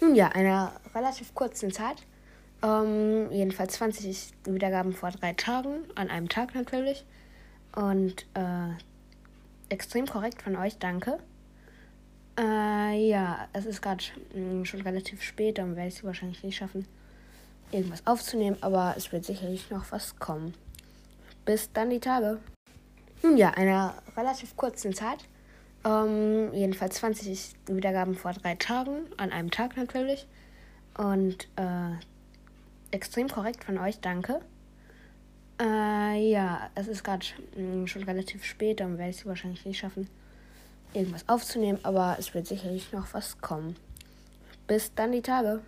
Nun ja, einer relativ kurzen Zeit. Ähm, jedenfalls 20 Wiedergaben vor drei Tagen, an einem Tag natürlich. Und äh, extrem korrekt von euch, danke. Äh, ja, es ist gerade schon relativ spät, dann werde ich es wahrscheinlich nicht schaffen, irgendwas aufzunehmen, aber es wird sicherlich noch was kommen. Bis dann die Tage. Nun ja, einer relativ kurzen Zeit. Ähm, jedenfalls 20 Wiedergaben vor drei Tagen, an einem Tag natürlich. Und äh, extrem korrekt von euch, danke. Äh, ja, es ist gerade schon relativ spät, dann werde ich es wahrscheinlich nicht schaffen, irgendwas aufzunehmen, aber es wird sicherlich noch was kommen. Bis dann die Tage.